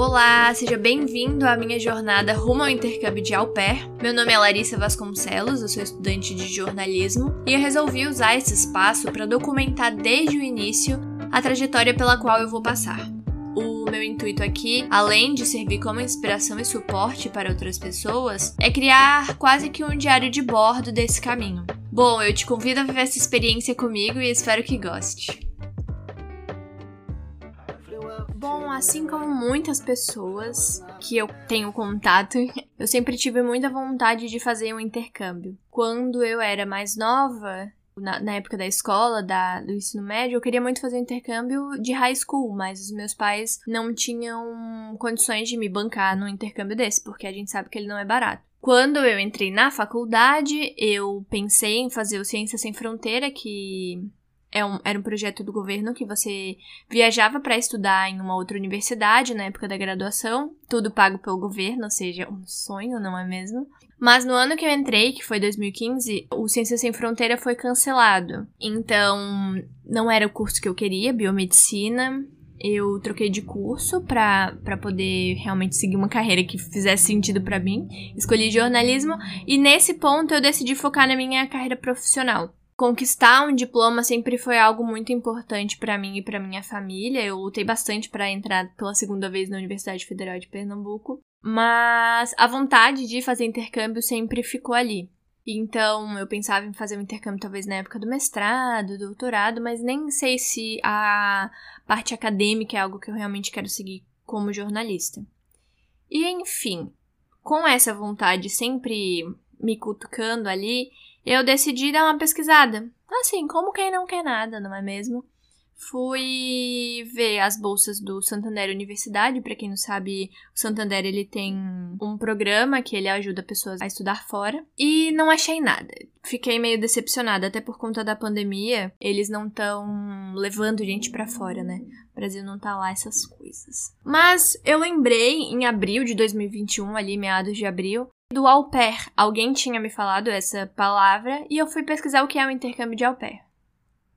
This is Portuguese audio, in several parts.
Olá, seja bem-vindo à minha jornada rumo ao intercâmbio de au pair. Meu nome é Larissa Vasconcelos, eu sou estudante de jornalismo e eu resolvi usar esse espaço para documentar desde o início a trajetória pela qual eu vou passar. O meu intuito aqui, além de servir como inspiração e suporte para outras pessoas, é criar quase que um diário de bordo desse caminho. Bom, eu te convido a viver essa experiência comigo e espero que goste. Bom, assim como muitas pessoas que eu tenho contato, eu sempre tive muita vontade de fazer um intercâmbio. Quando eu era mais nova, na, na, época da escola, da, do ensino médio, eu queria muito fazer um intercâmbio de high school, mas os meus pais não tinham condições de me bancar num intercâmbio desse, porque a gente sabe que ele não é barato. Quando eu entrei na faculdade, eu pensei em fazer o Ciência Sem Fronteira, que é um, era um projeto do governo que você viajava para estudar em uma outra universidade na época da graduação, tudo pago pelo governo, ou seja, um sonho, não é mesmo? Mas no ano que eu entrei, que foi 2015, o Ciências Sem Fronteira foi cancelado. Então, não era o curso que eu queria, biomedicina. Eu troquei de curso para poder realmente seguir uma carreira que fizesse sentido para mim. Escolhi jornalismo e nesse ponto eu decidi focar na minha carreira profissional. Conquistar um diploma sempre foi algo muito importante para mim e para minha família. Eu lutei bastante para entrar pela segunda vez na Universidade Federal de Pernambuco, mas a vontade de fazer intercâmbio sempre ficou ali. Então, eu pensava em fazer um intercâmbio talvez na época do mestrado, doutorado, mas nem sei se a parte acadêmica é algo que eu realmente quero seguir como jornalista. E enfim, com essa vontade sempre me cutucando ali, eu decidi dar uma pesquisada. Assim, como quem não quer nada, não é mesmo? Fui ver as bolsas do Santander Universidade. Para quem não sabe, o Santander ele tem um programa que ele ajuda pessoas a estudar fora. E não achei nada. Fiquei meio decepcionada, até por conta da pandemia. Eles não estão levando gente para fora, né? O Brasil não tá lá essas coisas. Mas eu lembrei em abril de 2021, ali meados de abril, do au pair. Alguém tinha me falado essa palavra e eu fui pesquisar o que é o intercâmbio de au pair.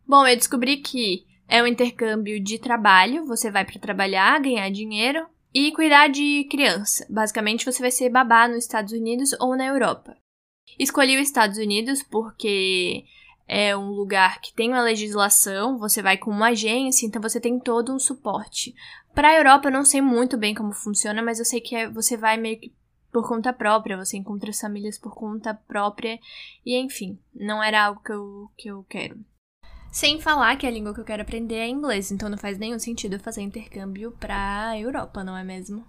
Bom, eu descobri que é um intercâmbio de trabalho, você vai para trabalhar, ganhar dinheiro e cuidar de criança. Basicamente, você vai ser babá nos Estados Unidos ou na Europa. Escolhi os Estados Unidos porque é um lugar que tem uma legislação, você vai com uma agência, então você tem todo um suporte. Para a Europa eu não sei muito bem como funciona, mas eu sei que é, você vai meio que por conta própria, você encontra as famílias por conta própria, e enfim, não era algo que eu, que eu quero. Sem falar que a língua que eu quero aprender é inglês, então não faz nenhum sentido eu fazer intercâmbio pra Europa, não é mesmo?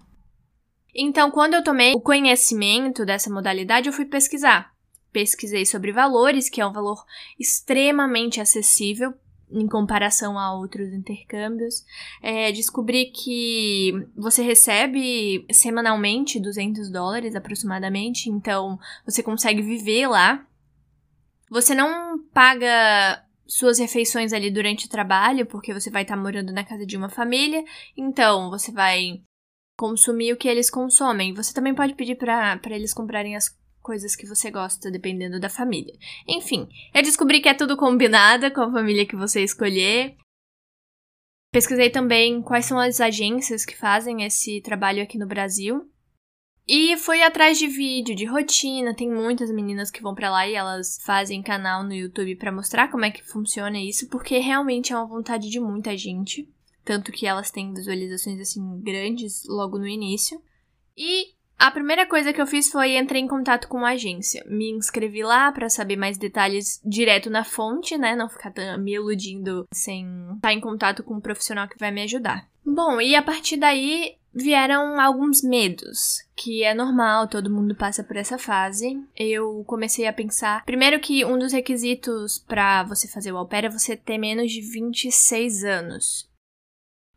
Então, quando eu tomei o conhecimento dessa modalidade, eu fui pesquisar. Pesquisei sobre valores, que é um valor extremamente acessível em comparação a outros intercâmbios. É, descobri que você recebe semanalmente 200 dólares aproximadamente, então você consegue viver lá. Você não paga suas refeições ali durante o trabalho, porque você vai estar tá morando na casa de uma família, então você vai consumir o que eles consomem. Você também pode pedir para eles comprarem as coisas que você gosta, dependendo da família. Enfim, eu descobri que é tudo combinado com a família que você escolher. Pesquisei também quais são as agências que fazem esse trabalho aqui no Brasil. E fui atrás de vídeo, de rotina. Tem muitas meninas que vão para lá e elas fazem canal no YouTube para mostrar como é que funciona isso, porque realmente é uma vontade de muita gente. Tanto que elas têm visualizações assim grandes logo no início. E a primeira coisa que eu fiz foi entrar em contato com a agência. Me inscrevi lá para saber mais detalhes direto na fonte, né? Não ficar me iludindo sem estar em contato com um profissional que vai me ajudar. Bom, e a partir daí vieram alguns medos, que é normal, todo mundo passa por essa fase. Eu comecei a pensar, primeiro que um dos requisitos para você fazer o au pair é você ter menos de 26 anos.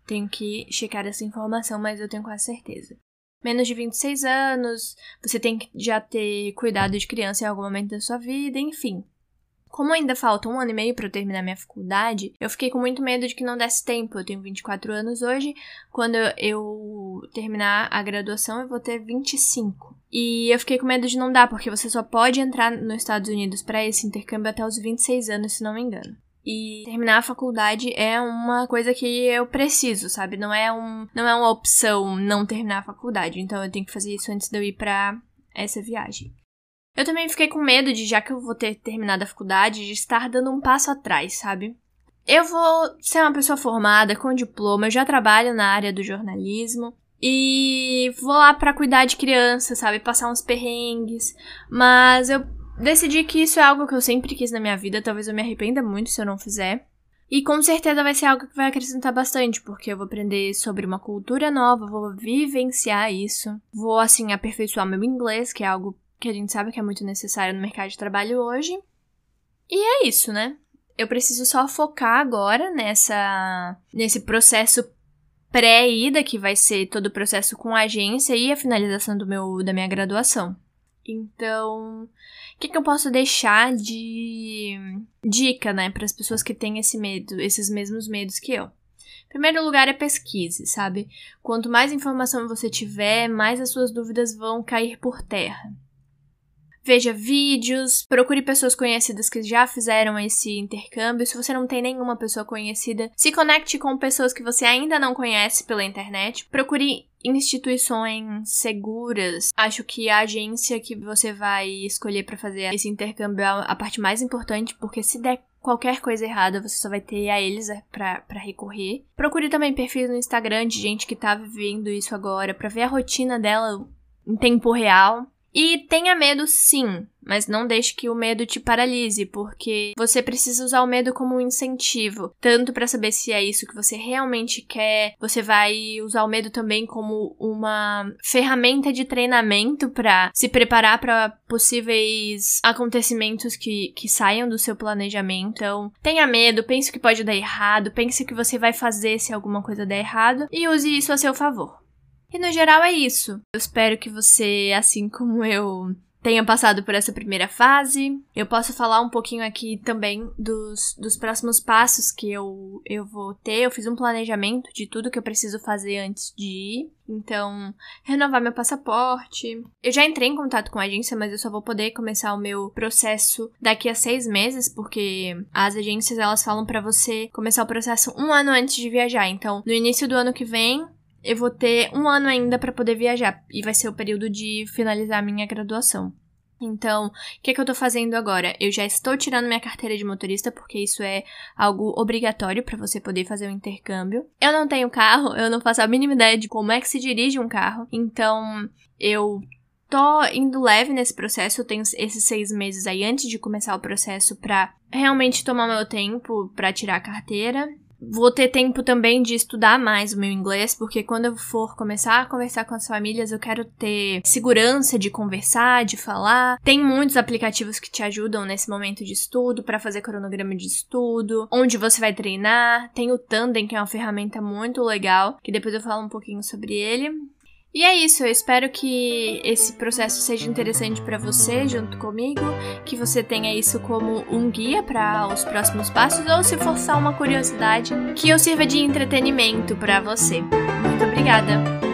Tenho que checar essa informação, mas eu tenho quase certeza menos de 26 anos, você tem que já ter cuidado de criança em algum momento da sua vida, enfim. Como ainda falta um ano e meio para eu terminar minha faculdade, eu fiquei com muito medo de que não desse tempo. Eu tenho 24 anos hoje. Quando eu terminar a graduação, eu vou ter 25. E eu fiquei com medo de não dar, porque você só pode entrar nos Estados Unidos para esse intercâmbio até os 26 anos, se não me engano. E terminar a faculdade é uma coisa que eu preciso, sabe? Não é, um, não é uma opção não terminar a faculdade. Então eu tenho que fazer isso antes de eu ir pra essa viagem. Eu também fiquei com medo de, já que eu vou ter terminado a faculdade, de estar dando um passo atrás, sabe? Eu vou ser uma pessoa formada, com diploma, eu já trabalho na área do jornalismo. E vou lá para cuidar de crianças, sabe? Passar uns perrengues. Mas eu decidi que isso é algo que eu sempre quis na minha vida. Talvez eu me arrependa muito se eu não fizer. E com certeza vai ser algo que vai acrescentar bastante, porque eu vou aprender sobre uma cultura nova, vou vivenciar isso, vou assim aperfeiçoar meu inglês, que é algo que a gente sabe que é muito necessário no mercado de trabalho hoje. E é isso, né? Eu preciso só focar agora nessa nesse processo pré-ida, que vai ser todo o processo com a agência e a finalização do meu da minha graduação. Então, o que, que eu posso deixar de dica, né, para as pessoas que têm esse medo, esses mesmos medos que eu? Primeiro lugar é pesquise, sabe? Quanto mais informação você tiver, mais as suas dúvidas vão cair por terra. Veja vídeos, procure pessoas conhecidas que já fizeram esse intercâmbio. Se você não tem nenhuma pessoa conhecida, se conecte com pessoas que você ainda não conhece pela internet. Procure instituições seguras. Acho que a agência que você vai escolher para fazer esse intercâmbio é a parte mais importante, porque se der qualquer coisa errada, você só vai ter a eles é, para recorrer. Procure também perfis no Instagram de gente que tá vivendo isso agora, para ver a rotina dela em tempo real. E tenha medo sim, mas não deixe que o medo te paralise, porque você precisa usar o medo como um incentivo, tanto para saber se é isso que você realmente quer, você vai usar o medo também como uma ferramenta de treinamento para se preparar para possíveis acontecimentos que, que saiam do seu planejamento. Então, tenha medo, pense que pode dar errado, pense que você vai fazer se alguma coisa der errado e use isso a seu favor. E no geral é isso. Eu espero que você, assim como eu, tenha passado por essa primeira fase. Eu posso falar um pouquinho aqui também dos, dos próximos passos que eu, eu vou ter. Eu fiz um planejamento de tudo que eu preciso fazer antes de ir. Então, renovar meu passaporte. Eu já entrei em contato com a agência, mas eu só vou poder começar o meu processo daqui a seis meses, porque as agências elas falam para você começar o processo um ano antes de viajar. Então, no início do ano que vem, eu vou ter um ano ainda para poder viajar e vai ser o período de finalizar minha graduação. Então, o que, é que eu tô fazendo agora? Eu já estou tirando minha carteira de motorista, porque isso é algo obrigatório para você poder fazer o um intercâmbio. Eu não tenho carro, eu não faço a mínima ideia de como é que se dirige um carro. Então, eu tô indo leve nesse processo. Eu tenho esses seis meses aí antes de começar o processo pra realmente tomar meu tempo para tirar a carteira. Vou ter tempo também de estudar mais o meu inglês, porque quando eu for começar a conversar com as famílias, eu quero ter segurança de conversar, de falar. Tem muitos aplicativos que te ajudam nesse momento de estudo, para fazer cronograma de estudo, onde você vai treinar. Tem o Tandem, que é uma ferramenta muito legal, que depois eu falo um pouquinho sobre ele. E é isso, eu espero que esse processo seja interessante para você junto comigo, que você tenha isso como um guia para os próximos passos ou se for só uma curiosidade, que eu sirva de entretenimento para você. Muito obrigada.